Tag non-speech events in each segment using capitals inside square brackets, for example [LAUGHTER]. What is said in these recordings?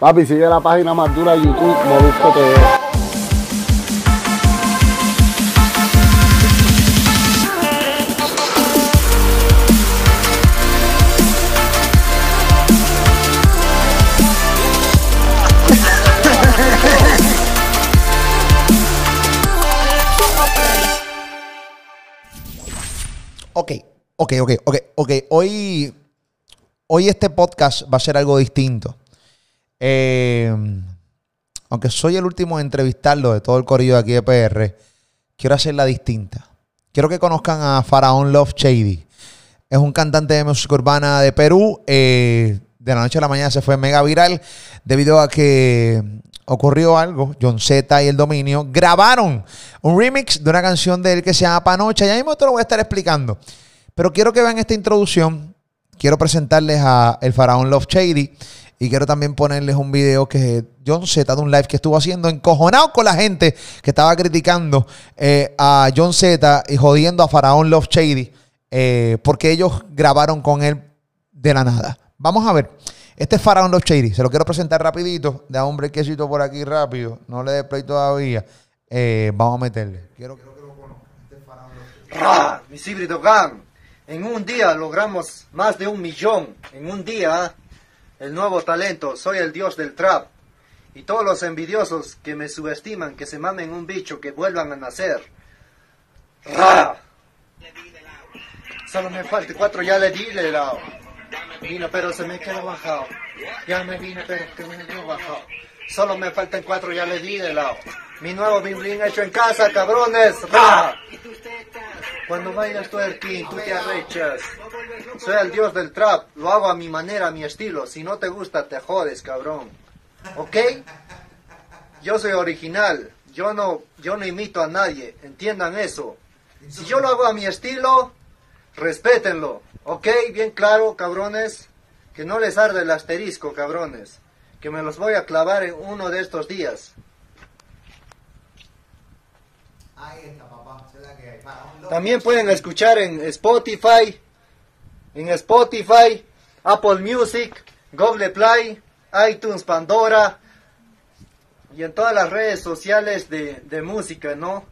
Papi, sigue la página más dura de YouTube, Molusco TV. Ok, ok, ok, ok, ok. Hoy, hoy este podcast va a ser algo distinto. Eh, aunque soy el último en entrevistarlo de todo el corrido de aquí de PR, quiero hacerla distinta. Quiero que conozcan a Faraón Love Shady. Es un cantante de música urbana de Perú. Eh, de la noche a la mañana se fue mega viral debido a que ocurrió algo. John Z y el dominio grabaron un remix de una canción de él que se llama Panocha. Ya mismo te lo voy a estar explicando. Pero quiero que vean esta introducción. Quiero presentarles a el faraón Love Shady. Y quiero también ponerles un video que John Z de un live que estuvo haciendo encojonado con la gente que estaba criticando eh, a John Z y jodiendo a Faraón Love Shady eh, porque ellos grabaron con él de la nada. Vamos a ver. Este es Faraón Love Shady. Se lo quiero presentar rapidito. Da un brequecito por aquí rápido. No le dé play todavía. Eh, vamos a meterle. Quiero, que lo conozcan. Este es Faraón Love Shady. Mis híbrido gang. En un día logramos más de un millón. En un día, el nuevo talento. Soy el dios del trap. Y todos los envidiosos que me subestiman, que se mamen un bicho, que vuelvan a nacer. ¡Ah! Solo me falta cuatro, ya le di le lado. Vino, pero se me quedó bajado. Ya me vine, pero que me quedó bajado. Solo me faltan cuatro, ya le di de lado. Mi nuevo bimblín hecho en casa, cabrones. ¡Ra! Cuando bailas twerking, tú te arrechas. Soy el dios del trap, lo hago a mi manera, a mi estilo. Si no te gusta, te jodes, cabrón. ¿Ok? Yo soy original. Yo no, yo no imito a nadie. Entiendan eso. Si yo lo hago a mi estilo, respétenlo. ¿Ok? Bien claro, cabrones. Que no les arde el asterisco, cabrones. Que me los voy a clavar en uno de estos días. También pueden escuchar en Spotify, en Spotify, Apple Music, Google Play, iTunes, Pandora y en todas las redes sociales de, de música, ¿no?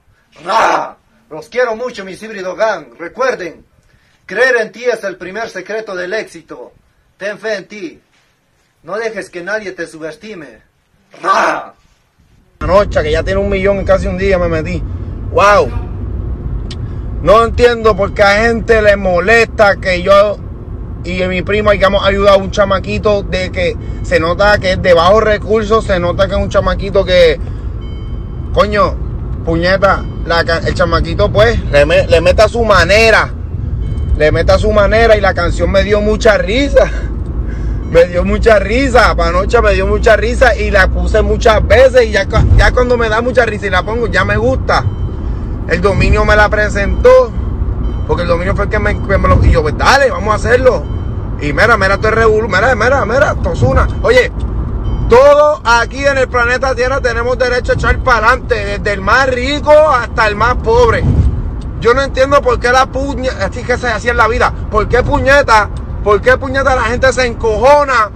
¡Ra! Los quiero mucho, mis híbrido gang. Recuerden, creer en ti es el primer secreto del éxito. Ten fe en ti. No dejes que nadie te subestime. ¡Ra! Anoche, que ya tiene un millón en casi un día, me metí. ¡Wow! No entiendo por qué a gente le molesta que yo y mi primo hayamos ayudado a un chamaquito de que se nota que es de bajos recursos, se nota que es un chamaquito que, coño, puñeta, la el chamaquito pues le, me- le mete a su manera, le mete a su manera y la canción me dio mucha risa. Me dio mucha risa, panocha me dio mucha risa y la puse muchas veces y ya, ya cuando me da mucha risa y la pongo ya me gusta. El dominio me la presentó, porque el dominio fue el que me, lo... Y yo, pues dale, vamos a hacerlo. Y mira, mira, esto es revolu, mira, mira, mira, Tosuna. Oye, todos aquí en el planeta Tierra tenemos derecho a echar para adelante, desde el más rico hasta el más pobre. Yo no entiendo por qué la puñeta, así que se hacía en la vida, por qué puñeta, por qué puñeta la gente se encojona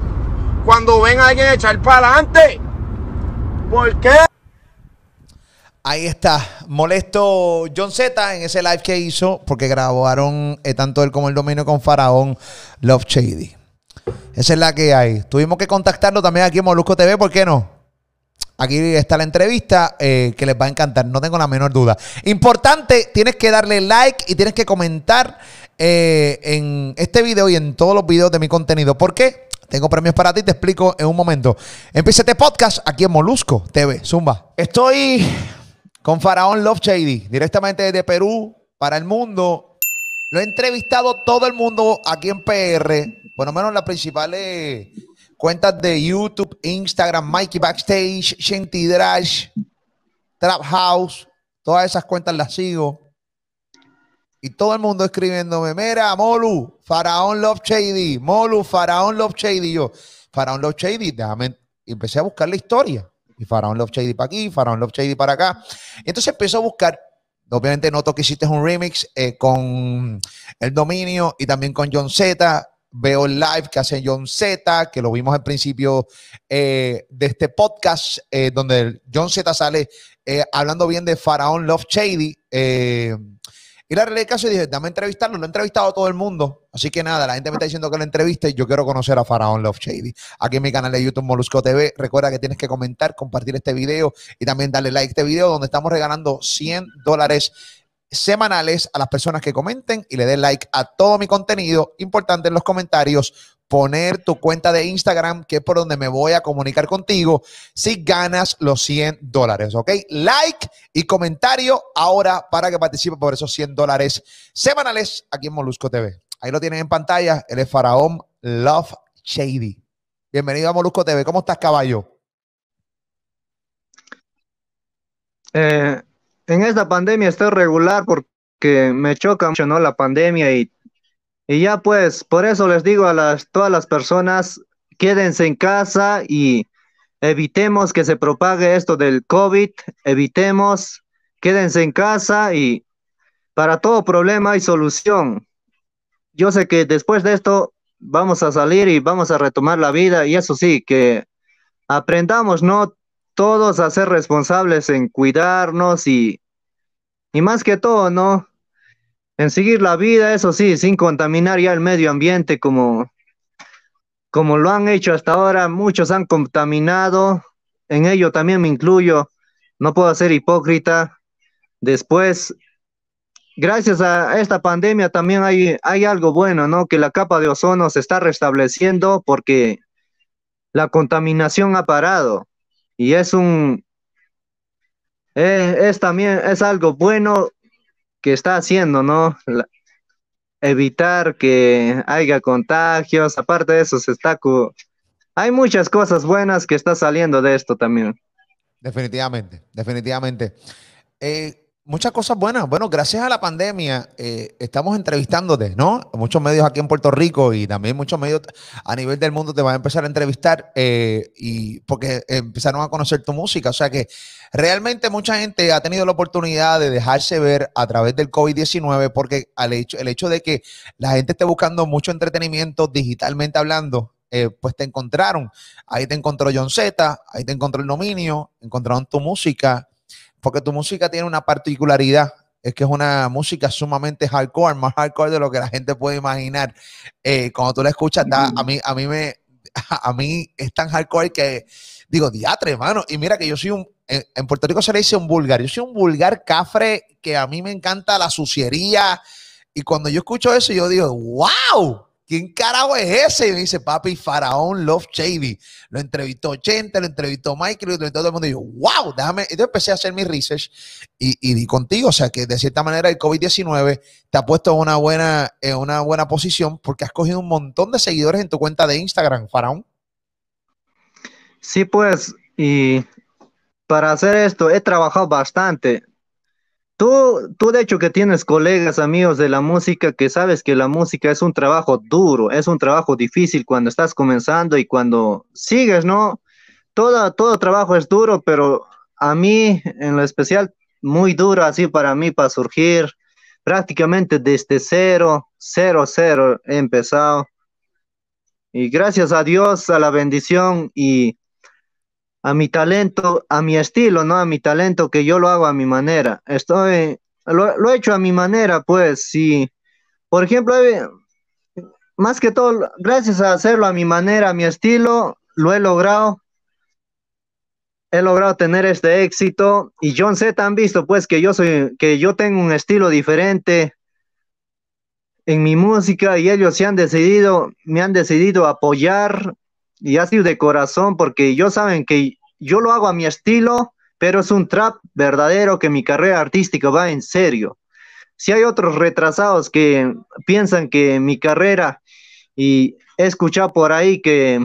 cuando ven a alguien echar para adelante. ¿Por qué? Ahí está, molesto John Z en ese live que hizo porque grabaron eh, tanto él como el dominio con Faraón Love Shady. Esa es la que hay. Tuvimos que contactarlo también aquí en Molusco TV, ¿por qué no? Aquí está la entrevista eh, que les va a encantar, no tengo la menor duda. Importante, tienes que darle like y tienes que comentar eh, en este video y en todos los videos de mi contenido. ¿Por qué? Tengo premios para ti, te explico en un momento. Empieza este podcast aquí en Molusco TV, Zumba. Estoy con Faraón Love Shady, directamente desde Perú para el mundo. Lo he entrevistado todo el mundo aquí en PR, por lo menos las principales cuentas de YouTube, Instagram, Mikey Backstage, Shanty Drash, Trap House, todas esas cuentas las sigo. Y todo el mundo escribiéndome, mira, Molu, Faraón Love Shady, Molu, Faraón Love Shady. Yo, Faraón Love Shady, déjame. Y empecé a buscar la historia. Y Faraón Love Shady para aquí, Faraón Love Shady para acá. Y entonces empiezo a buscar. Obviamente noto que hiciste un remix eh, con el dominio y también con John Z. veo el live que hace John Z, que lo vimos al principio eh, de este podcast, eh, donde John Z sale hablando bien de Faraón Love Shady. Y la realidad caso dije, dame entrevistarlo. Lo he entrevistado a todo el mundo. Así que nada, la gente me está diciendo que lo entreviste yo quiero conocer a Faraón Love Shady. Aquí en mi canal de YouTube Molusco TV. Recuerda que tienes que comentar, compartir este video y también darle like a este video donde estamos regalando 100 dólares semanales a las personas que comenten y le den like a todo mi contenido. Importante en los comentarios poner tu cuenta de Instagram, que es por donde me voy a comunicar contigo si ganas los 100 dólares, ¿ok? Like y comentario ahora para que participe por esos 100 dólares semanales aquí en Molusco TV. Ahí lo tienen en pantalla, él es Faraón Love Shady. Bienvenido a Molusco TV. ¿Cómo estás, caballo? Eh, en esta pandemia estoy regular porque me choca mucho, ¿no? La pandemia y, y ya pues, por eso les digo a las, todas las personas, quédense en casa y evitemos que se propague esto del COVID, evitemos, quédense en casa y para todo problema hay solución. Yo sé que después de esto vamos a salir y vamos a retomar la vida y eso sí, que aprendamos, ¿no? Todos a ser responsables en cuidarnos y, y más que todo, ¿no? En seguir la vida, eso sí, sin contaminar ya el medio ambiente como, como lo han hecho hasta ahora. Muchos han contaminado, en ello también me incluyo, no puedo ser hipócrita. Después, gracias a esta pandemia también hay, hay algo bueno, ¿no? Que la capa de ozono se está restableciendo porque la contaminación ha parado y es un, es, también, es algo bueno que está haciendo, ¿no? Evitar que haya contagios, aparte de eso se está, hay muchas cosas buenas que está saliendo de esto también. Definitivamente, definitivamente. Eh, muchas cosas buenas. Bueno, gracias a la pandemia eh, estamos entrevistándote, ¿no? Muchos medios aquí en Puerto Rico y también muchos medios a nivel del mundo te van a empezar a entrevistar eh, y porque empezaron a conocer tu música. O sea que realmente mucha gente ha tenido la oportunidad de dejarse ver a través del COVID-19 porque al hecho, el hecho de que la gente esté buscando mucho entretenimiento digitalmente hablando, eh, pues te encontraron. Ahí te encontró John Z, ahí te encontró el dominio, encontraron tu música, porque tu música tiene una particularidad, es que es una música sumamente hardcore, más hardcore de lo que la gente puede imaginar. Eh, cuando tú la escuchas, da- a, mí, a, mí me, [LAUGHS] a mí es tan hardcore que digo, diatre, hermano. Y mira que yo soy un, en, en Puerto Rico se le dice un vulgar, yo soy un vulgar cafre que a mí me encanta la suciería. Y cuando yo escucho eso, yo digo, wow, ¿quién carajo es ese? Y me dice, papi, Faraón Love Shady. Lo entrevistó Chente, lo entrevistó Michael, lo entrevistó todo el mundo. Y yo, wow, déjame. Entonces empecé a hacer mi research y, y di contigo. O sea que de cierta manera el COVID-19 te ha puesto en una buena, en una buena posición porque has cogido un montón de seguidores en tu cuenta de Instagram, Faraón. Sí, pues, y para hacer esto he trabajado bastante. Tú, tú de hecho que tienes colegas, amigos de la música, que sabes que la música es un trabajo duro, es un trabajo difícil cuando estás comenzando y cuando sigues, ¿no? Todo, todo trabajo es duro, pero a mí en lo especial muy duro así para mí, para surgir prácticamente desde cero, cero, cero he empezado. Y gracias a Dios, a la bendición y a mi talento, a mi estilo, ¿no? A mi talento que yo lo hago a mi manera. Estoy, lo, lo he hecho a mi manera, pues, sí. Por ejemplo, más que todo, gracias a hacerlo a mi manera, a mi estilo, lo he logrado. He logrado tener este éxito y John Z han visto pues que yo soy que yo tengo un estilo diferente en mi música y ellos se han decidido me han decidido apoyar y ha de corazón porque ellos saben que yo lo hago a mi estilo, pero es un trap verdadero que mi carrera artística va en serio. Si hay otros retrasados que piensan que mi carrera, y he escuchado por ahí que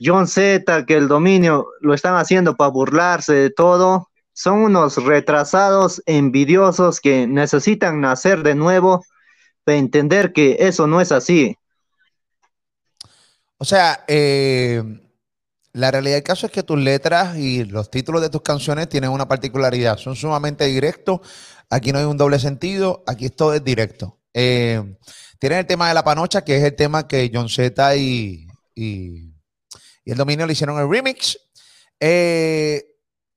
John Z, que el dominio lo están haciendo para burlarse de todo, son unos retrasados envidiosos que necesitan nacer de nuevo para entender que eso no es así. O sea, eh, la realidad del caso es que tus letras y los títulos de tus canciones tienen una particularidad. Son sumamente directos. Aquí no hay un doble sentido. Aquí todo es directo. Eh, tienen el tema de la panocha, que es el tema que John Z y, y, el dominio le hicieron el remix. Eh,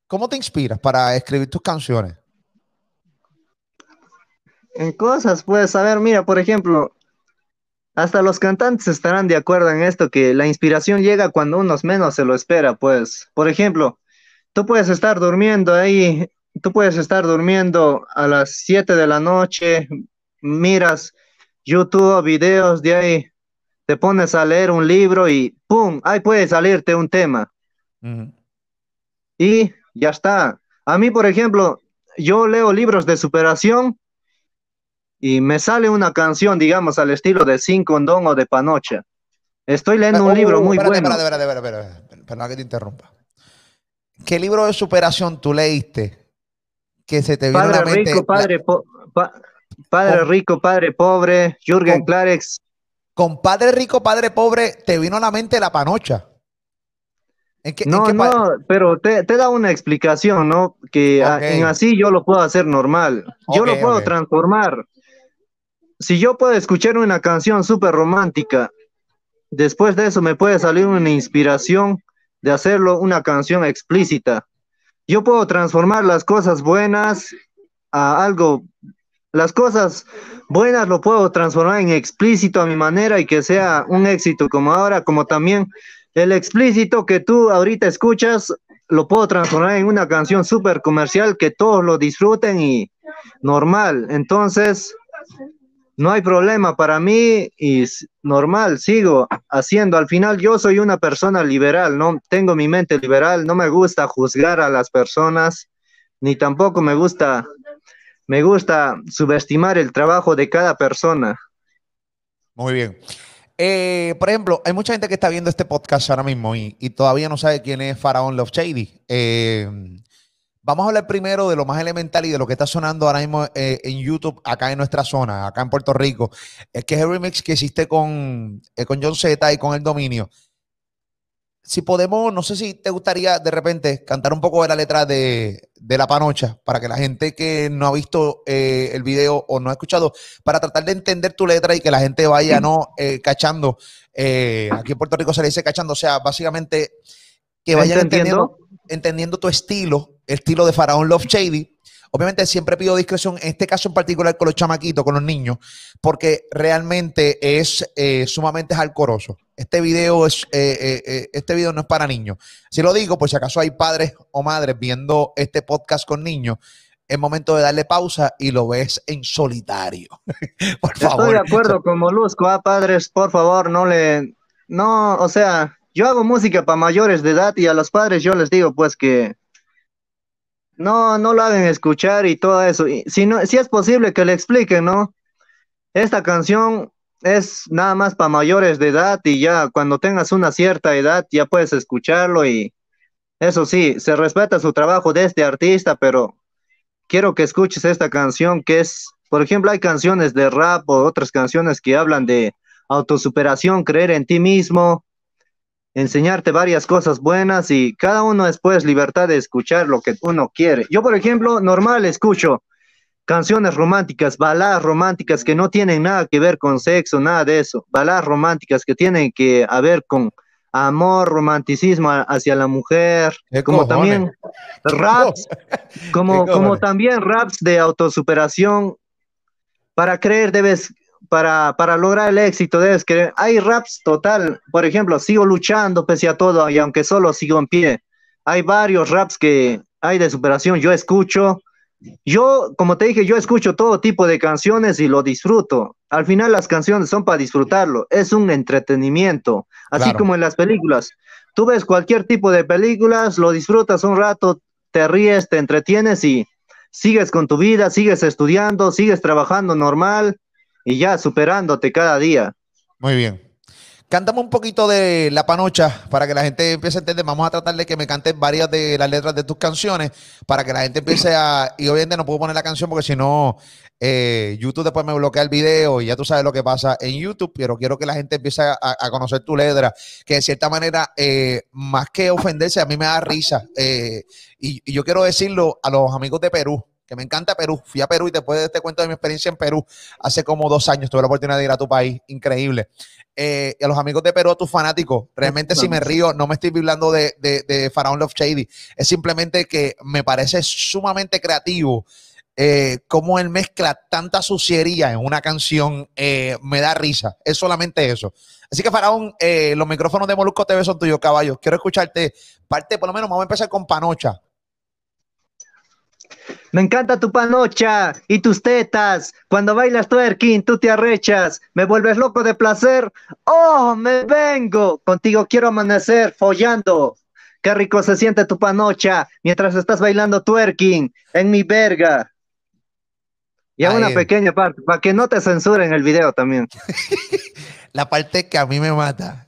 ¿Cómo te inspiras para escribir tus canciones? En cosas, pues, a ver, mira, por ejemplo, hasta los cantantes estarán de acuerdo en esto, que la inspiración llega cuando uno menos se lo espera, pues. Por ejemplo, tú puedes estar durmiendo ahí, tú puedes estar durmiendo a las 7 de la noche, miras YouTube, videos de ahí, te pones a leer un libro y ¡pum! Ahí puede salirte un tema. Y ya está. A mí, por ejemplo, yo leo libros de superación y me sale una canción, digamos, al estilo de Sin Condón o de Panocha. Estoy leyendo un libro muy espérate, bueno. Espérate, espérate, espérate, espérate. Que te interrumpa. ¿Qué libro de superación tú leíste que se te vino a la Padre mente? rico, padre, po- pa- padre Con- rico, padre pobre, Jürgen Con- Klarex. Con padre rico, padre pobre, te vino a la mente la panocha. ¿En qué, en No, qué no, pero te, te da una explicación, ¿no? Que a- Ok. en así yo lo puedo hacer normal. Yo lo puedo transformar. Si yo puedo escuchar una canción súper romántica, después de eso me puede salir una inspiración de hacerlo una canción explícita. Yo puedo transformar las cosas buenas a algo, las cosas buenas lo puedo transformar en explícito a mi manera y que sea un éxito como ahora, como también el explícito que tú ahorita escuchas, lo puedo transformar en una canción súper comercial que todos lo disfruten y normal. Entonces, no hay problema para mí y normal, sigo haciendo. Al final yo soy una persona liberal, no tengo mi mente liberal, no me gusta juzgar a las personas, ni tampoco me gusta me gusta subestimar el trabajo de cada persona. Muy bien. Eh, por ejemplo, hay mucha gente que está viendo este podcast ahora mismo y, y todavía no sabe quién es Faraón Love Shady. Eh, vamos a hablar primero de lo más elemental y de lo que está sonando ahora mismo eh, en YouTube, acá en nuestra zona, acá en Puerto Rico, es que es el remix que hiciste con, eh, con John Z y con El Dominio. Si podemos, no sé si te gustaría de repente cantar un poco de la letra de, de La Panocha para que la gente que no ha visto eh, el video o no ha escuchado para tratar de entender tu letra y que la gente vaya no [CLEARS THROAT] cachando. aquí en Puerto Rico se le dice cachando, o sea, básicamente que vayan ¿Entendiendo? tu estilo, estilo de Faraón Love Shady. Obviamente siempre pido discreción, en este caso en particular con los chamaquitos, con los niños, porque realmente es eh, sumamente alcoroso. Este video es, eh, eh, eh, este video no es para niños. Si lo digo, por si acaso hay padres o madres viendo este podcast con niños, es momento de darle pausa y lo ves en solitario. [LAUGHS] por favor. Estoy de acuerdo con Molusco, ah, padres, por favor, no le, no, o sea, yo hago música para mayores de edad y a los padres yo les digo pues que no, no lo hagan escuchar y todo eso. Si no, si es posible que le expliquen, ¿no? Esta canción es nada más para mayores de edad y ya cuando tengas una cierta edad ya puedes escucharlo y eso sí, se respeta su trabajo de este artista, pero quiero que escuches esta canción que es, por ejemplo, hay canciones de rap o otras canciones que hablan de autosuperación, creer en ti mismo, enseñarte varias cosas buenas y cada uno después libertad de escuchar lo que uno quiere. Yo, por ejemplo, normal escucho canciones románticas, baladas románticas que no tienen nada que ver con sexo, nada de eso, baladas románticas que tienen que ver con amor, romanticismo hacia la mujer, ¿Qué como también raps, como, [LAUGHS] ¿Qué como también raps de autosuperación. Para creer debes, para, para lograr el éxito debes creer. Hay raps total, por ejemplo, sigo luchando pese a todo y aunque solo sigo en pie. Hay varios raps que hay de superación, yo escucho. Yo, como te dije, yo escucho todo tipo de canciones y lo disfruto. Al final las canciones son para disfrutarlo, es un entretenimiento, así Claro. como en las películas. Tú ves cualquier tipo de películas, lo disfrutas un rato, te ríes, te entretienes y sigues con tu vida, sigues estudiando, sigues trabajando normal y ya superándote cada día. Muy bien. Cántame un poquito de La Panocha para que la gente empiece a entender. Vamos a tratar de que me cantes varias de las letras de tus canciones para que la gente empiece a. Y obviamente no puedo poner la canción porque si no, eh, YouTube después me bloquea el video y ya tú sabes lo que pasa en YouTube. Pero quiero que la gente empiece a, a conocer tu letra, que de cierta manera, eh, más que ofenderse, a mí me da risa. Eh, y, y yo quiero decirlo a los amigos de Perú que me encanta Perú. Fui a Perú y después de este cuento de mi experiencia en Perú, hace como dos años tuve la oportunidad de ir a tu país, increíble. Eh, y a los amigos de Perú, a tus fanáticos, realmente si me río, no me estoy hablando de, de, Faraón Love Shady, es simplemente que me parece sumamente creativo. Eh, cómo él mezcla tanta suciería en una canción, eh, me da risa. Es solamente eso. Así que, Faraón, eh, los micrófonos de Molusco TV son tuyos, caballos. Quiero escucharte parte, por lo menos, vamos a empezar con Panocha. Me encanta tu panocha y tus tetas. Cuando bailas twerking, tú te arrechas. Me vuelves loco de placer. Oh, me vengo. Contigo quiero amanecer follando. Qué rico se siente tu panocha mientras estás bailando twerking en mi verga. Y hago una es. pequeña parte, para que no te censuren el video también. [LAUGHS] La parte que a mí me mata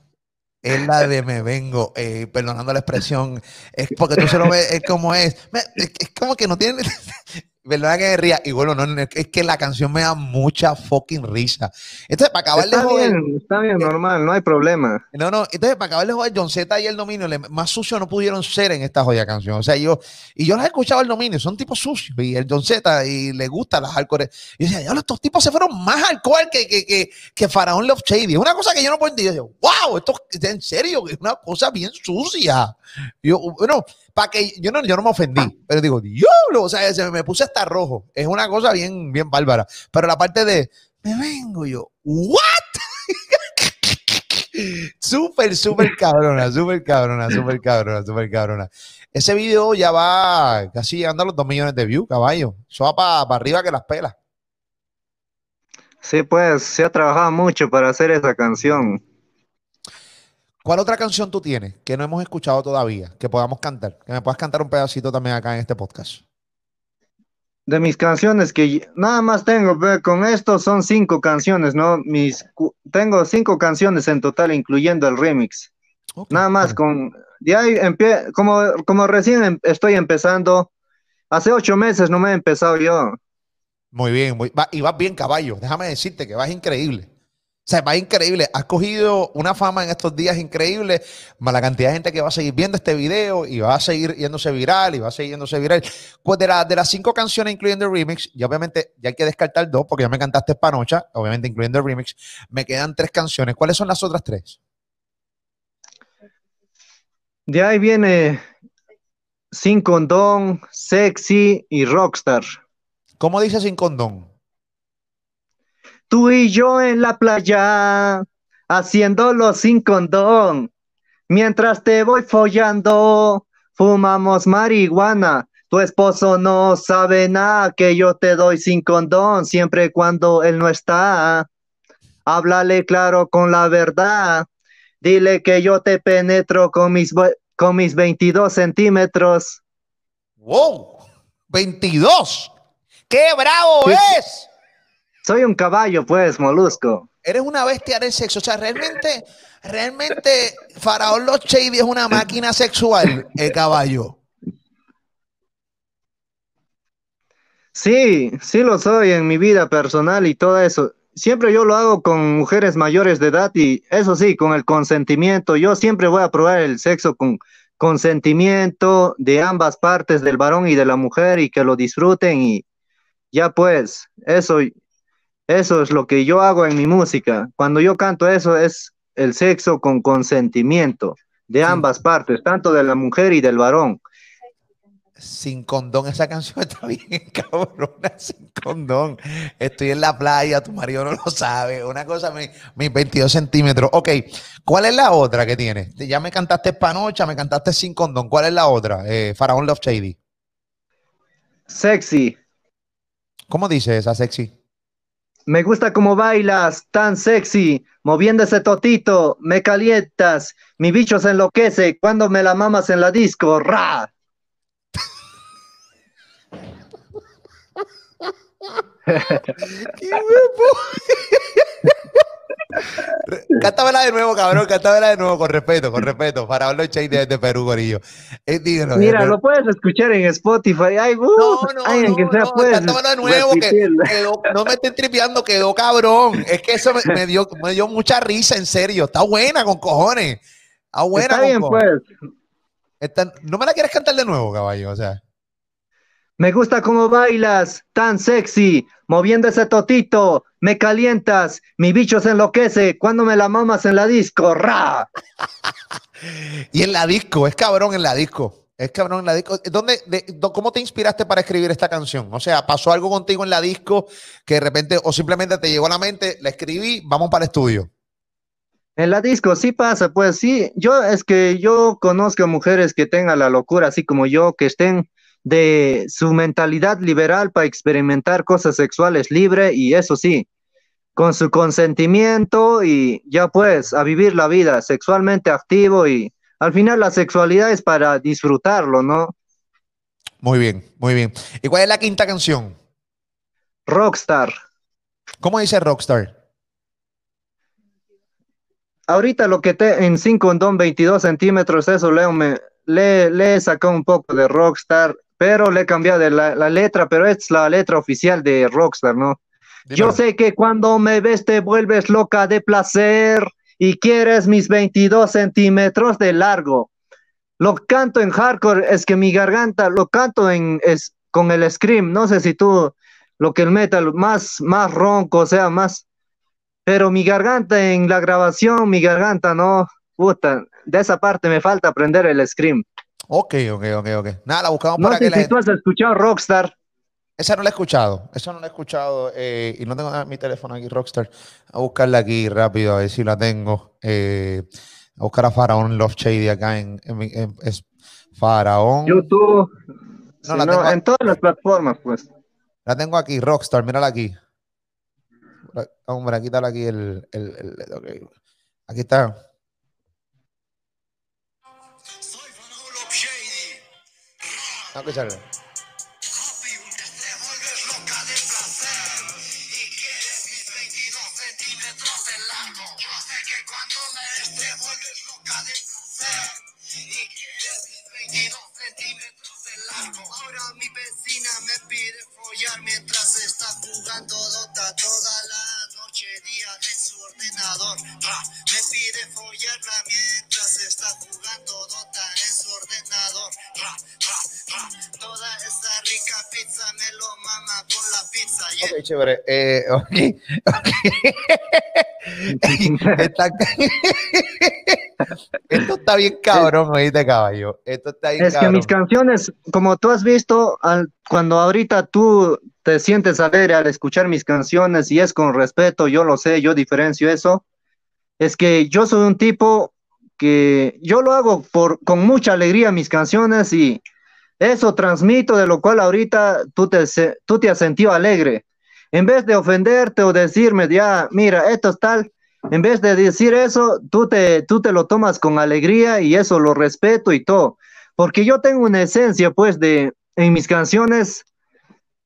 es la de me vengo, eh, perdonando la expresión, es porque tú se lo ves, es como es, es como que no tiene, [LAUGHS] verdad que me ría, y bueno, no, es que la canción me da mucha fucking risa. Entonces, para acabar de Está joder, bien, está bien, normal, no hay problema. no, no, entonces para acabar de joder, John Z y el dominio, más sucios no pudieron ser en esta joya canción. O sea, yo, y yo los he escuchado el dominio, son tipos sucios, y el John Z, y le gustan las hardcore. Y yo decía, estos tipos se fueron más hardcore que, que, que, que Faraón Love Shady. Es una cosa que yo no puedo entender. Yo wow, esto es en serio, es una cosa bien sucia. Yo, bueno, para que yo no, yo no me ofendí, pero digo, diablo, o sea, se me puse hasta rojo. Es una cosa bien, bien bárbara. Pero la parte de, me vengo yo, ¿what? [LAUGHS] Súper, súper cabrona, súper cabrona, súper cabrona, súper cabrona. Ese video ya va casi llegando a los 2 millones de views, caballo. Eso va para arriba que las pelas. Sí, pues se ha trabajado mucho para hacer esa canción. ¿Cuál otra canción tú tienes que no hemos escuchado todavía, que podamos cantar? Que me puedas cantar un pedacito también acá en este podcast. De mis canciones que nada más tengo, con esto son cinco canciones, ¿no? Mis, tengo cinco canciones en total, incluyendo el remix. Nada más bueno. con, de ahí como, como recién em- estoy empezando, hace ocho meses no me he empezado yo. Muy bien, muy- va- y vas bien, caballo. Déjame decirte que vas increíble. O sea, vas increíble. Has cogido una fama en estos días increíble, más la cantidad de gente que va a seguir viendo este video y va a seguir yéndose viral y va a seguir yéndose viral. Pues de, la- de las cinco canciones, incluyendo el remix, y obviamente ya hay que descartar dos, porque ya me cantaste Panocha, obviamente incluyendo el remix, me quedan tres canciones. ¿Cuáles son las otras tres? De ahí viene Sin Condón, Sexy y Rockstar. ¿Cómo dice sin condón? Tú y yo en la playa, haciéndolo sin condón. Mientras te voy follando, fumamos marihuana. Tu esposo no sabe nada que yo te doy sin condón, siempre cuando él no está. Háblale claro con la verdad. Dile que yo te penetro con mis, con mis 22 centímetros. ¡Wow! ¡22! ¡Qué bravo es! Soy un caballo, pues, molusco. Eres una bestia del sexo. O sea, realmente, realmente, Faraón Los Shady es una máquina sexual, el caballo. Sí, sí lo soy en mi vida personal y todo eso. Siempre yo lo hago con mujeres mayores de edad y eso sí, con el consentimiento. Yo siempre voy a probar el sexo con consentimiento de ambas partes, del varón y de la mujer, y que lo disfruten y ya pues, eso, eso es lo que yo hago en mi música. Cuando yo canto eso es el sexo con consentimiento de ambas partes, tanto de la mujer y del varón. Sin condón, esa canción está bien [LAUGHS] cabrona, sin condón. Estoy en la playa, tu marido no lo sabe. Una cosa, mi- mis 22 centímetros. Ok, ¿cuál es la otra que tienes? Ya me cantaste Panocha, me cantaste sin condón. ¿Cuál es la otra? Eh, Faraón Love Shady. Sexy. ¿Cómo dice esa sexy? Me gusta cómo bailas, tan sexy, moviendo ese totito, me calientas, mi bicho se enloquece cuando me la mamas en la disco, ra. [LAUGHS] [LAUGHS] Cántamela de nuevo, cabrón. Cántamela de nuevo, con respeto, con respeto. Faraón Love Shady desde Perú, Gorillo. Eh, díganos, Mira, eh, lo puedes escuchar en Spotify. Ay, uh, No, no, ay, no, sea, no, puedes cántamelo de nuevo, que repetirla. quedó- no me estén tripeando, quedó cabrón. Es que eso me, me dio, me dio mucha risa, en serio. Está buena con cojones. Está buena Está con bien, cojones. pues. Esta- no me la quieres cantar de nuevo, caballo, o sea. Me gusta cómo bailas, tan sexy, moviendo ese totito, me calientas, mi bicho se enloquece cuando me la mamas en la disco, ra. [LAUGHS] Y en la disco, es cabrón en la disco. Es cabrón en la disco. ¿Dónde, de- do- ¿Cómo te inspiraste para escribir esta canción? O sea, ¿pasó algo contigo en la disco que de repente o simplemente te llegó a la mente, la escribí, vamos para el estudio? En la disco sí pasa, pues sí, yo es que yo conozco mujeres que tengan la locura, así como yo, que estén de su mentalidad liberal para experimentar cosas sexuales libre y eso sí, con su consentimiento y ya pues a vivir la vida sexualmente activo y al final la sexualidad es para disfrutarlo, ¿no? Muy bien, muy bien. ¿Y cuál es la quinta canción? Rockstar. ¿Cómo dice Rockstar? Ahorita lo que te en 5 en don 22 centímetros, eso Leo me le, le he sacado un poco de Rockstar, pero le he cambiado la, la letra, pero es la letra oficial de Rockstar, ¿no? Yo Dímelo. sé que cuando me ves te vuelves loca de placer y quieres mis 22 centímetros de largo. Lo canto en hardcore, es que mi garganta, lo canto en, es, con el scream, no sé si tú, lo que el metal, más, más ronco, o sea, más, pero mi garganta en la grabación, mi garganta no, puta, de esa parte me falta aprender el scream. Ok, ok, ok, ok. Nada, la buscamos No para que sé la si gente... tú has escuchado Rockstar. Esa no la he escuchado. Esa no la he escuchado. eh, y no tengo mi teléfono aquí, Rockstar. A buscarla aquí rápido, a ver si la tengo. eh, a buscar a Faraón Love Shady acá en, en mi- en- es Faraón. YouTube, No, si la no, tengo- en todas las plataformas, pues. La tengo aquí, Rockstar, mírala aquí. Hombre, quítala aquí el. el-. Aquí está. Jugando Dota toda la noche, día en su ordenador. Me pide mientras está Toda esa rica pizza me lo mama con la pizza. yeah. Ok, chévere. Eh, [LAUGHS] ok. [LAUGHS] Está- [LAUGHS] Esto está bien cabrón, oíste, caballo. Esto está bien Es que cabrón. mis canciones, como tú has visto, al- cuando ahorita tú te sientes alegre al escuchar mis canciones y es con respeto, yo lo sé, yo diferencio eso, es que yo soy un tipo que yo lo hago por, con mucha alegría mis canciones y eso transmito, de lo cual ahorita tú te, tú te has sentido alegre. En vez de ofenderte o decirme, ya, mira, esto es tal, en vez de decir eso, tú te, tú te lo tomas con alegría y eso lo respeto y todo. Porque yo tengo una esencia, pues, de en mis canciones,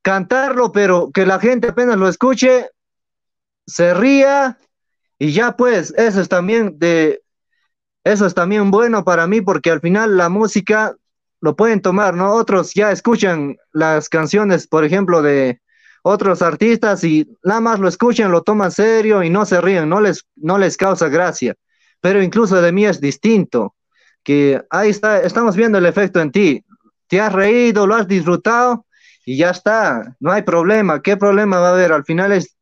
cantarlo, pero que la gente apenas lo escuche, se ría y ya, pues, eso es también de, eso es también bueno para mí porque al final la música lo pueden tomar, ¿no? Otros ya escuchan las canciones, por ejemplo, de otros artistas y nada más lo escuchan, lo toman serio y no se ríen, no les, no les causa gracia. Pero incluso de mí es distinto, que ahí está, estamos viendo el efecto en ti. Te has reído, lo has disfrutado y ya está, no hay problema. ¿Qué problema va a haber? Al final es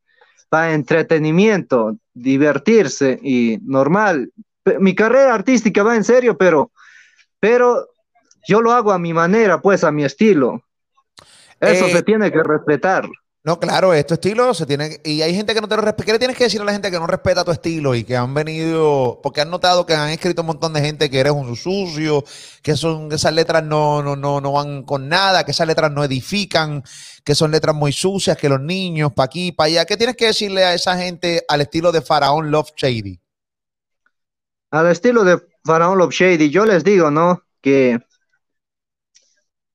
para entretenimiento, divertirse y normal. Mi carrera artística va en serio, pero, pero yo lo hago a mi manera, pues a mi estilo. Eso Eh, se tiene que respetar. No, claro, es tu estilo, se tiene que- y hay gente que no te lo respeta. ¿Qué le tienes que decir a la gente que no respeta tu estilo y que han venido, porque han notado que han escrito un montón de gente que eres un sucio, que son esas letras no, no, no, no van con nada, que esas letras no edifican, que son letras muy sucias, que los niños para aquí, para allá. ¿Qué tienes que decirle a esa gente al estilo de Faraón Love Shady? Al estilo de Faraón Love Shady, yo les digo, ¿no? Que,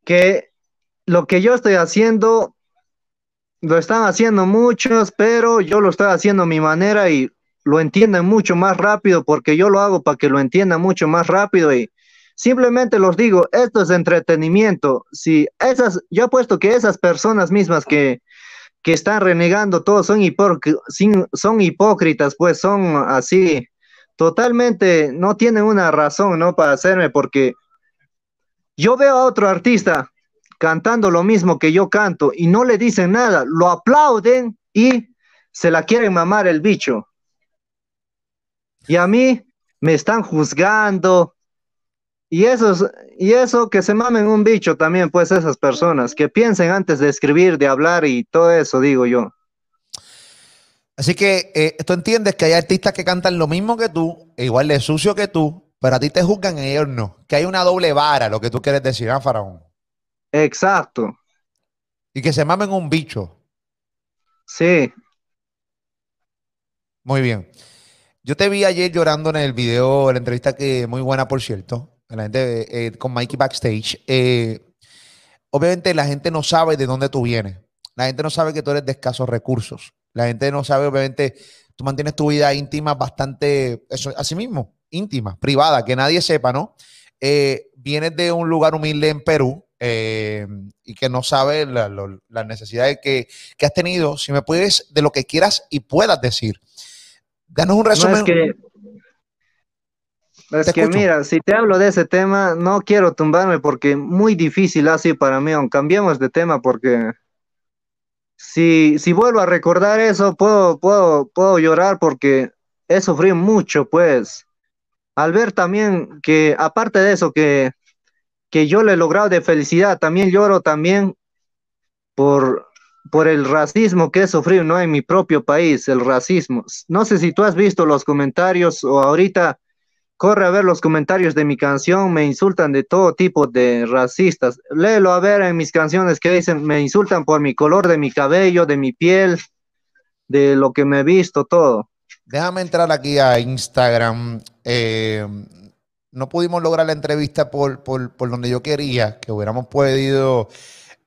que lo que yo estoy haciendo, lo están haciendo muchos, pero yo lo estoy haciendo a mi manera y lo entienden mucho más rápido porque yo lo hago para que lo entiendan mucho más rápido y simplemente los digo, esto es entretenimiento. Si esas, yo apuesto que esas personas mismas que, que están renegando todos son, sin- son hipócritas, pues son así totalmente no tienen una razón, ¿no? Para hacerme, porque yo veo a otro artista cantando lo mismo que yo canto y no le dicen nada, lo aplauden y se la quieren mamar el bicho. Y a mí me están juzgando. Y eso, es- y eso que se mamen un bicho también, pues esas personas, que piensen antes de escribir, de hablar y todo eso, digo yo. Así que eh, tú entiendes que hay artistas que cantan lo mismo que tú, e igual de sucio que tú, pero a ti te juzgan y ellos no. Que hay una doble vara, lo que tú quieres decir, ¿ah, Faraón? Exacto, Y que se mamen un bicho. sí. Muy bien. Yo te vi ayer llorando en el video, en la entrevista que muy buena, por cierto, la gente eh, con Mikey backstage. Eh, obviamente la gente no sabe de dónde tú vienes. La gente no sabe que tú eres de escasos recursos. La gente no sabe, obviamente, tú mantienes tu vida íntima bastante, eso, así mismo, íntima, privada, que nadie sepa, ¿no? Eh, vienes de un lugar humilde en Perú eh, y que no sabes la- las necesidades que, que has tenido. Si me puedes, de lo que quieras y puedas decir. Danos un No resumen. es que, es que escucho. mira, si te hablo de ese tema, no quiero tumbarme porque muy difícil así para mí, aunque cambiemos de tema porque si, si vuelvo a recordar eso, puedo, puedo, puedo llorar porque he sufrido mucho, pues. Al ver también que, aparte de eso, que, que yo le he logrado de felicidad, también lloro también por, por el racismo que he sufrido, ¿no? En mi propio país, el racismo. No sé si tú has visto los comentarios o ahorita corre a ver los comentarios de mi canción, me insultan de todo tipo de racistas. Léelo a ver en mis canciones que dicen, me insultan por mi color de mi cabello, de mi piel, de lo que me he visto, todo. Déjame entrar aquí a Instagram. Eh, no pudimos lograr la entrevista por, por- por donde yo quería, que hubiéramos podido,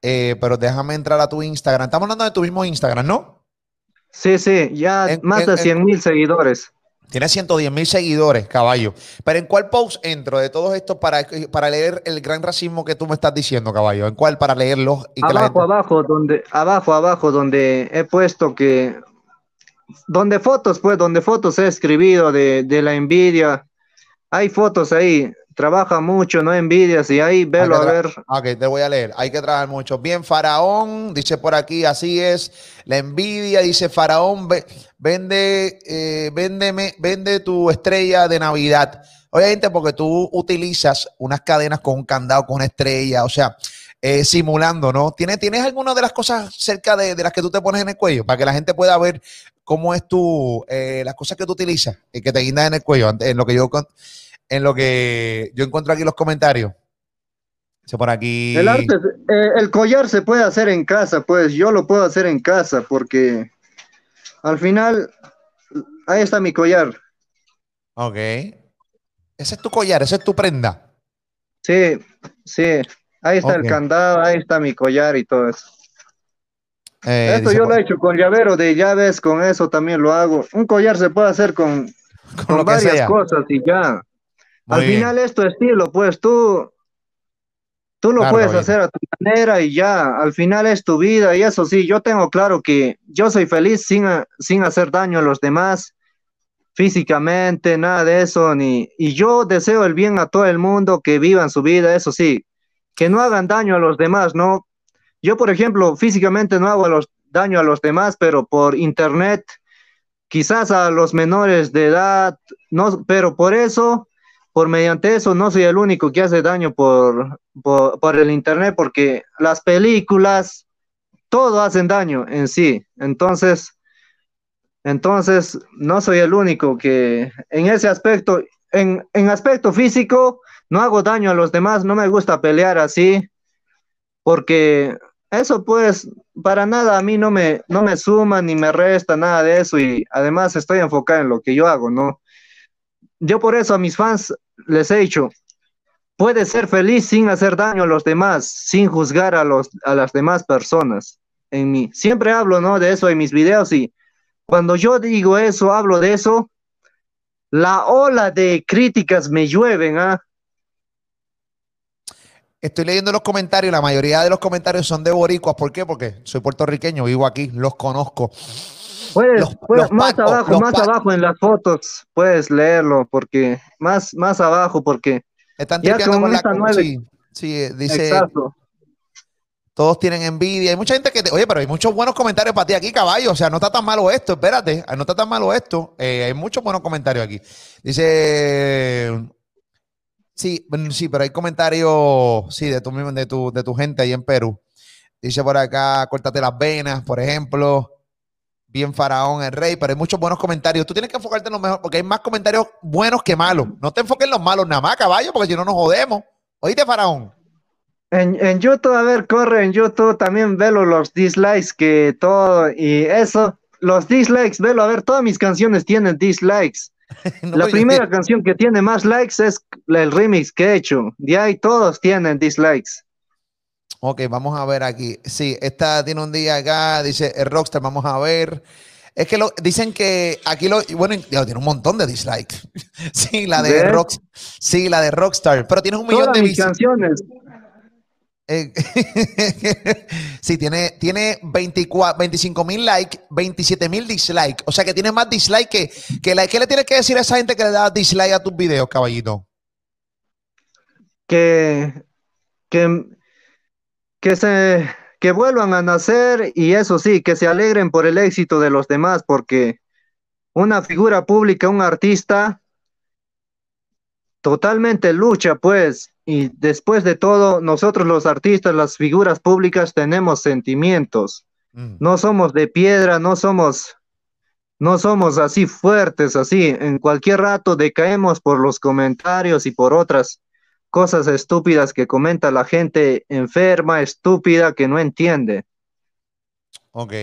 eh, pero déjame entrar a tu Instagram. Estamos hablando de tu mismo Instagram, ¿no? Sí, sí, ya En- más en- de en- 100 mil seguidores. Tienes 110 mil seguidores, caballo. Pero ¿en cuál post entro de todos estos para, para leer el gran racismo que tú me estás diciendo, caballo? ¿En cuál para leerlo? Y que la Abajo, gente- abajo, donde, abajo, abajo, donde he puesto que, donde fotos, pues, donde fotos he escribido de, de la envidia. Hay fotos ahí, trabaja mucho, no envidias, y ahí velo a ver. Ok, te voy a leer. Hay que trabajar mucho. Bien, Faraón, dice por aquí, así es. La envidia, dice Faraón, ve- vende, eh, véndeme, vende tu estrella de Navidad. Obviamente, porque tú utilizas unas cadenas con un candado, con una estrella, o sea, eh, simulando, ¿no? ¿Tienes, ¿Tienes alguna de las cosas cerca de, de las que tú te pones en el cuello? Para que la gente pueda ver cómo es tu, eh, las cosas que tú utilizas y que te guindas en el cuello, en lo que yo, en lo que yo encuentro aquí los comentarios. Por aquí. El arte, eh, el collar se puede hacer en casa, pues yo lo puedo hacer en casa porque al final ahí está mi collar. Ok. Ese es tu collar, esa es tu prenda. Sí, sí, ahí está el candado, ahí está mi collar y todo eso. Eh, Esto yo por- lo he hecho con llavero de llaves, con eso también lo hago. Un collar se puede hacer con, [LAUGHS] con con varias sea. cosas y ya. Muy Al bien. final es tu estilo, pues tú, tú lo Claro, puedes hacer a tu manera y ya. Al final es tu vida y eso sí, yo tengo claro que yo soy feliz sin, sin hacer daño a los demás físicamente, nada de eso, ni, y yo deseo el bien a todo el mundo, que vivan su vida, eso sí, que no hagan daño a los demás, ¿no? Yo, por ejemplo, físicamente no hago los, daño a los demás, pero por internet, quizás a los menores de edad, no, pero por eso, por mediante eso, no soy el único que hace daño por, por, por el internet, porque las películas, todo hacen daño en sí. Entonces, entonces, no soy el único que en ese aspecto, en, en aspecto físico, no hago daño a los demás, no me gusta pelear así, porque eso pues para nada a mí no me, no me suma ni me resta nada de eso y además estoy enfocado en lo que yo hago, ¿no? Yo por eso a mis fans les he dicho, puedes ser feliz sin hacer daño a los demás, sin juzgar a, los, a las demás personas. En mí. Siempre hablo, ¿no? De eso en mis videos y cuando yo digo eso, hablo de eso, la ola de críticas me llueven, ¿ah? Estoy leyendo los comentarios, la mayoría de los comentarios son de boricuas. ¿Por qué? Porque soy puertorriqueño, vivo aquí, los conozco. Puedes, Los- puedes- los más pacos, abajo, más pacos. abajo en las fotos, puedes leerlo, porque más, más abajo, porque Están Ya con con la nueve- Sí, sí, eh, dice, exacto. Todos tienen envidia. Hay mucha gente que te. Oye, pero hay muchos buenos comentarios para ti aquí, caballo. O sea, no está tan malo esto. Espérate. No está tan malo esto. Eh, hay muchos buenos comentarios aquí. Dice. Sí, sí, pero hay comentarios, sí, de tu gente ahí en Perú. Dice por acá, córtate las venas, por ejemplo. Bien faraón, el rey, pero hay muchos buenos comentarios. Tú tienes que enfocarte en los mejores, porque hay más comentarios buenos que malos. No te enfoques en los malos nada más, caballo, porque si no nos jodemos. Oíste, faraón. En, en YouTube, a ver, corre en YouTube, también velo los dislikes que todo, y eso, los dislikes, velo, a ver, todas mis canciones tienen dislikes. [LAUGHS] No, La primera canción que tiene más likes es el remix que he hecho. De ahí todos tienen dislikes. Ok, vamos a ver aquí. Sí, esta tiene un día acá, dice el Rockstar, vamos a ver. Es que lo, dicen que aquí lo, bueno, tiene un montón de dislikes. [LAUGHS] Sí, la de ¿Ves? Rock, sí, la de Rockstar, pero tienes un millón de mis canciones. Eh, [LAUGHS] sí, tiene, tiene 24, 25 mil likes, 27 mil dislikes. O sea que tiene más dislikes que, que like. ¿Qué le tienes que decir a esa gente que le da dislike a tus videos, caballito? que, que, que se que vuelvan a nacer y eso sí, que se alegren por el éxito de los demás, porque una figura pública, un artista, totalmente lucha, pues, y después de todo, nosotros los artistas, las figuras públicas, tenemos sentimientos, Mm. no somos de piedra, no somos, no somos así fuertes, así, en cualquier rato decaemos por los comentarios y por otras cosas estúpidas que comenta la gente enferma, estúpida, que no entiende. Ok.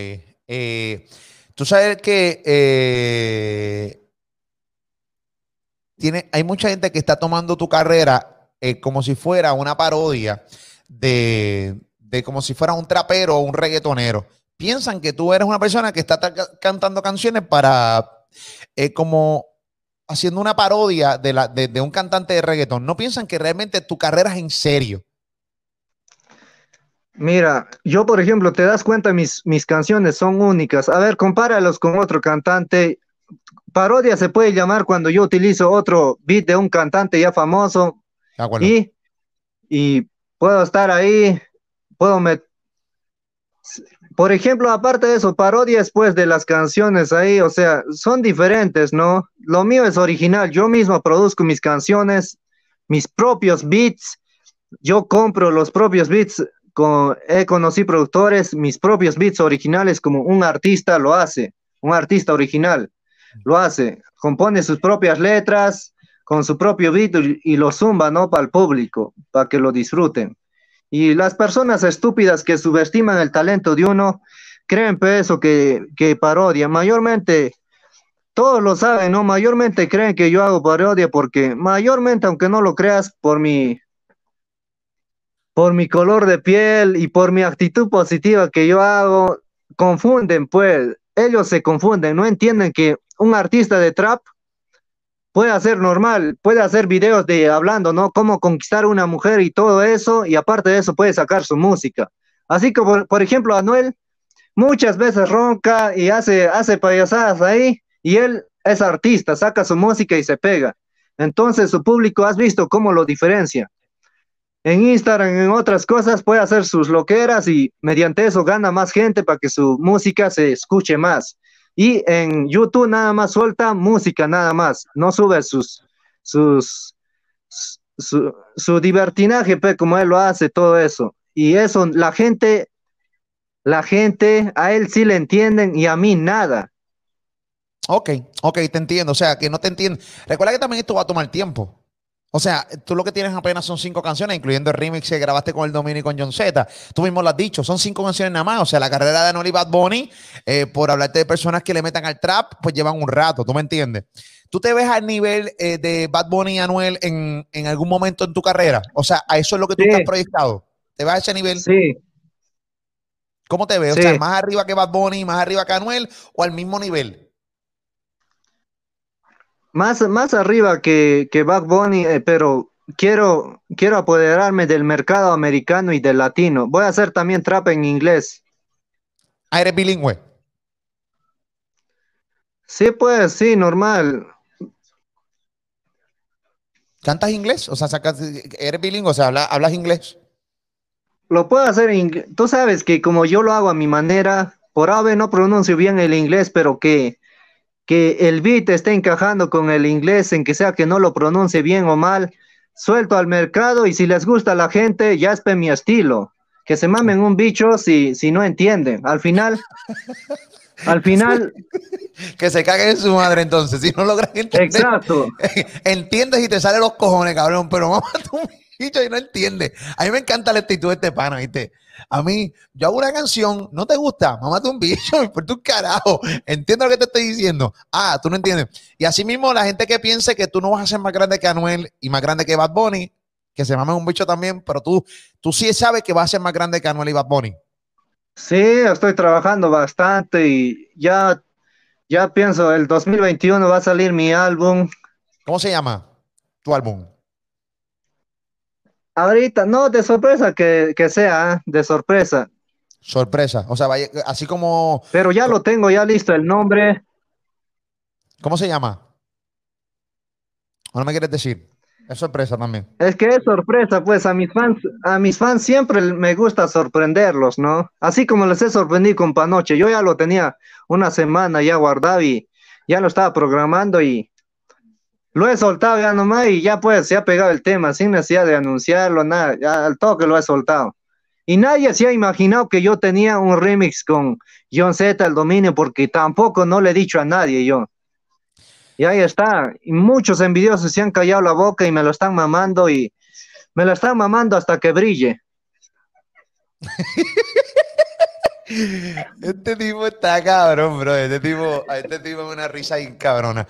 Eh, Tú sabes que eh, tiene, hay mucha gente que está tomando tu carrera eh, como si fuera una parodia de, de como si fuera un trapero o un reggaetonero. Piensan que tú eres una persona que está ta- cantando canciones para eh, como haciendo una parodia de, la, de un cantante de reggaetón. No piensan que realmente tu carrera es en serio. Mira, yo por ejemplo, te das cuenta, mis, mis canciones son únicas. A ver, compáralos con otro cantante. Parodia se puede llamar cuando yo utilizo otro beat de un cantante ya famoso ¿De acuerdo? y, y puedo estar ahí, puedo met- Por ejemplo, aparte de eso, parodias pues de las canciones ahí, o sea, son diferentes, ¿no? Lo mío es original, yo mismo produzco mis canciones, mis propios beats, yo compro los propios beats, con, he conocido productores, mis propios beats originales como un artista lo hace, un artista original lo hace, compone sus propias letras con su propio y, y lo zumba, ¿no? Para el público, para que lo disfruten. Y las personas estúpidas que subestiman el talento de uno, creen pues, eso que, que parodia. Mayormente, todos lo saben, ¿no? Mayormente creen que yo hago parodia porque mayormente, aunque no lo creas, por mi, por mi color de piel y por mi actitud positiva que yo hago, confunden, pues, ellos se confunden, no entienden que un artista de trap puede hacer normal, puede hacer videos de hablando, ¿no? Cómo conquistar una mujer y todo eso, y aparte de eso puede sacar su música. Así que, por, ejemplo, Anuel muchas veces ronca y hace, hace payasadas ahí, y él es artista, saca su música y se pega. Entonces su público, has visto cómo lo diferencia. En Instagram, en otras cosas, puede hacer sus loqueras y mediante eso gana más gente para que su música se escuche más. Y en YouTube nada más suelta música, nada más. No sube sus, sus, su, divertinaje, pues, como él lo hace, todo eso. Y eso, la gente, la gente, a él sí le entienden y a mí nada. Ok, ok, te entiendo. O sea, que no te entiendo. Recuerda que también esto va a tomar tiempo. O sea, tú lo que tienes apenas son cinco canciones, incluyendo el remix que grabaste con el Dominic y con John Z. Tú mismo lo has dicho, son cinco canciones nada más. O sea, la carrera de y Bad Bunny, eh, por hablarte de personas que le metan al trap, pues llevan un rato, ¿tú me entiendes? ¿Tú te ves al nivel eh, de Bad Bunny y Anuel en, en algún momento en tu carrera? O sea, a eso es lo que tú Sí. estás proyectado. ¿Te vas a ese nivel? Sí, ¿Cómo te ves? Sí. O sea, más arriba que Bad Bunny, más arriba que Anuel o al mismo nivel. Más, más arriba que, que Bad Bunny, eh, pero quiero, quiero apoderarme del mercado americano y del latino. Voy a hacer también trap en inglés. Ah, eres bilingüe. Sí, pues, sí, normal. ¿Cantas inglés? O sea, sacas- eres bilingüe, o sea, habla- hablas inglés. lo puedo hacer en ing- Tú sabes que como yo lo hago a mi manera, por ave no pronuncio bien el inglés, pero que, que el beat esté encajando con el inglés, en que sea que no lo pronuncie bien o mal, suelto al mercado y si les gusta a la gente, ya es mi estilo. Que se mamen un bicho si, si no entienden. Al final, [LAUGHS] al final, Que se cague en su madre entonces, si no logran entender. exacto. [LAUGHS] Entiendes y te salen los cojones, cabrón, pero mamá tú bicho y no entiendes. A mí me encanta la actitud de este pana, ¿viste? A mí, yo hago una canción, ¿no te gusta? Mamá un bicho, [LAUGHS] importa un carajo. Entiendo lo que te estoy diciendo. Ah, tú no entiendes. Y así mismo la gente que piense que tú no vas a ser más grande que Anuel y más grande que Bad Bunny, que se mamen un bicho también, pero tú, tú sí sabes que vas a ser más grande que Anuel y Bad Bunny. Sí, estoy trabajando bastante y ya, ya pienso, el 2021 va a salir mi álbum. ¿Cómo se llama tu álbum? Ahorita, no, de sorpresa que, que sea, ¿eh? de sorpresa. Sorpresa. O sea, vaya- así como, Pero ya lo tengo, ya listo el nombre. ¿cómo se llama? ¿O no me quieres decir? Es sorpresa también. Es que es sorpresa, pues a mis fans, a mis fans siempre me gusta sorprenderlos, ¿no? Así como les he sorprendido con Panoche, yo ya lo tenía una semana ya guardado y ya lo estaba programando y lo he soltado ya nomás y ya pues se ha pegado el tema sin necesidad de anunciarlo, nada, ya al toque lo he soltado. Y nadie se ha imaginado que yo tenía un remix con John Z, el dominio, porque tampoco no le he dicho a nadie yo. Y ahí está. Y muchos envidiosos se han callado la boca y me lo están mamando y me lo están mamando hasta que brille. [LAUGHS] Este tipo está cabrón, bro. Este tipo, este tipo es una risa bien cabrona.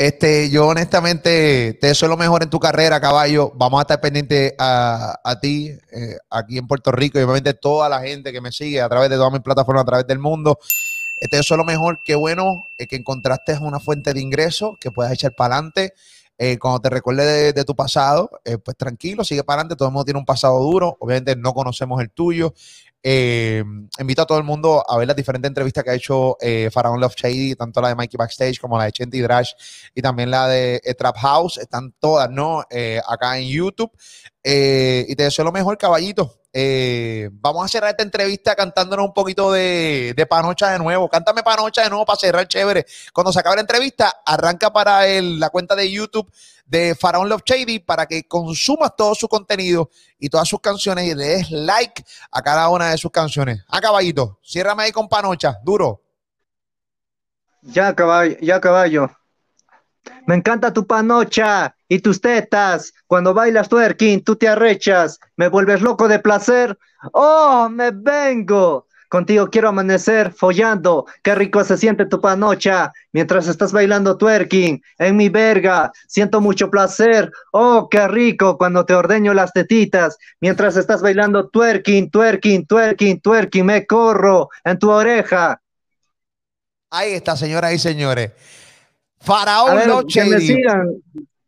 Este, yo honestamente te deseo lo mejor en tu carrera, caballo. Vamos a estar pendientes a, a ti eh, aquí en Puerto Rico y obviamente toda la gente que me sigue a través de todas mis plataformas, a través del mundo. Eh, Te deseo lo mejor. Qué bueno eh, que encontraste una fuente de ingreso que puedas echar para adelante. Eh, cuando te recuerdes de, de tu pasado, pues tranquilo, sigue para adelante. Todo el mundo tiene un pasado duro. Obviamente no conocemos el tuyo. Eh, invito a todo el mundo a ver las diferentes entrevistas que ha hecho eh, Faraón Love Shady, tanto la de Mikey Backstage como la de Chenty Drash y también la de eh, Trap House. Están todas, ¿no? Eh, acá en YouTube. Eh, y te deseo lo mejor, caballito. Eh, vamos a cerrar esta entrevista cantándonos un poquito de, de Panocha de nuevo. Cántame Panocha de nuevo para cerrar chévere. Cuando se acabe la entrevista, arranca para el- la cuenta de YouTube de Faraón Love Shady para que consumas todo su contenido y todas sus canciones y le des like a cada una de sus canciones. A caballito, ciérrame ahí con Panocha, duro. Ya caballo, ya caballo. Me encanta tu panocha y tus tetas. Cuando bailas twerking, tú te arrechas. Me vuelves loco de placer. Oh, me vengo. Contigo quiero amanecer follando. Qué rico se siente tu panocha mientras estás bailando twerking en mi verga. Siento mucho placer. Oh, qué rico cuando te ordeño las tetitas mientras estás bailando twerking, twerking, twerking, twerking. Me corro en tu oreja. Ahí está, señoras y señores. Faraón ver, Love que me Shady. sigan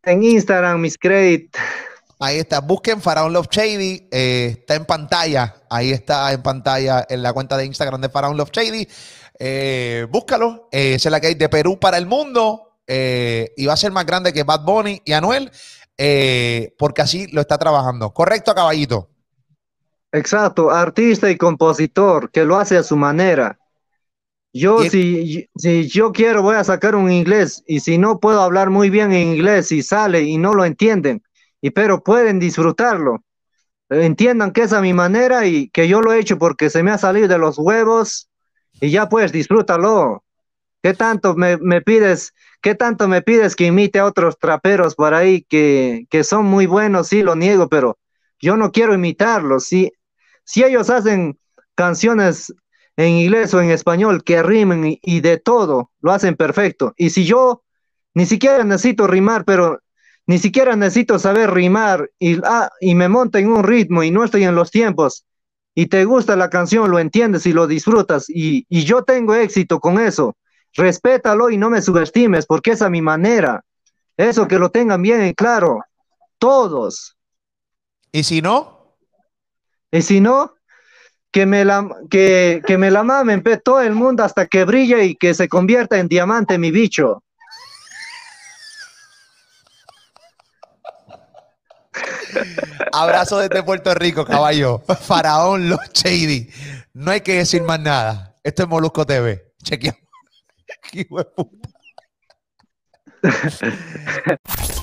en Instagram, mis créditos. Ahí está, busquen Faraón Love Shady, eh, está en pantalla, ahí está en pantalla en la cuenta de Instagram de Faraón Love Shady. Eh, búscalo, eh, esa es la que hay de Perú para el mundo eh, y va a ser más grande que Bad Bunny y Anuel, eh, porque así lo está trabajando. Correcto, caballito. Exacto, artista y compositor, que lo hace a su manera. Yo, si, si yo quiero, voy a sacar un inglés, y si no puedo hablar muy bien en inglés y sale y no lo entienden, y pero pueden disfrutarlo. Entiendan que es a mi manera y que yo lo he hecho porque se me ha salido de los huevos, y ya pues disfrútalo. ¿Qué tanto me, me pides? ¿Qué tanto me pides que imite a otros traperos por ahí que, que son muy buenos? Sí, lo niego, pero yo no quiero imitarlos. Si, si ellos hacen canciones en inglés o en español que rimen y, y de todo, lo hacen perfecto. Y si yo ni siquiera necesito rimar, pero ni siquiera necesito saber rimar y, ah, y me monto en un ritmo y no estoy en los tiempos y te gusta la canción, lo entiendes y lo disfrutas y, y yo tengo éxito con eso, respétalo y no me subestimes porque es a mi manera. Eso que lo tengan bien en claro, todos. Y si no, Y si no, que me la, que, que me la mamen pe, todo el mundo hasta que brille y que se convierta en diamante mi bicho. Abrazo desde Puerto Rico, caballo. Faraón Los Shady. No hay que decir más nada. Esto es Molusco TV. Chequeamos. [LAUGHS] Hijo de puta. [LAUGHS]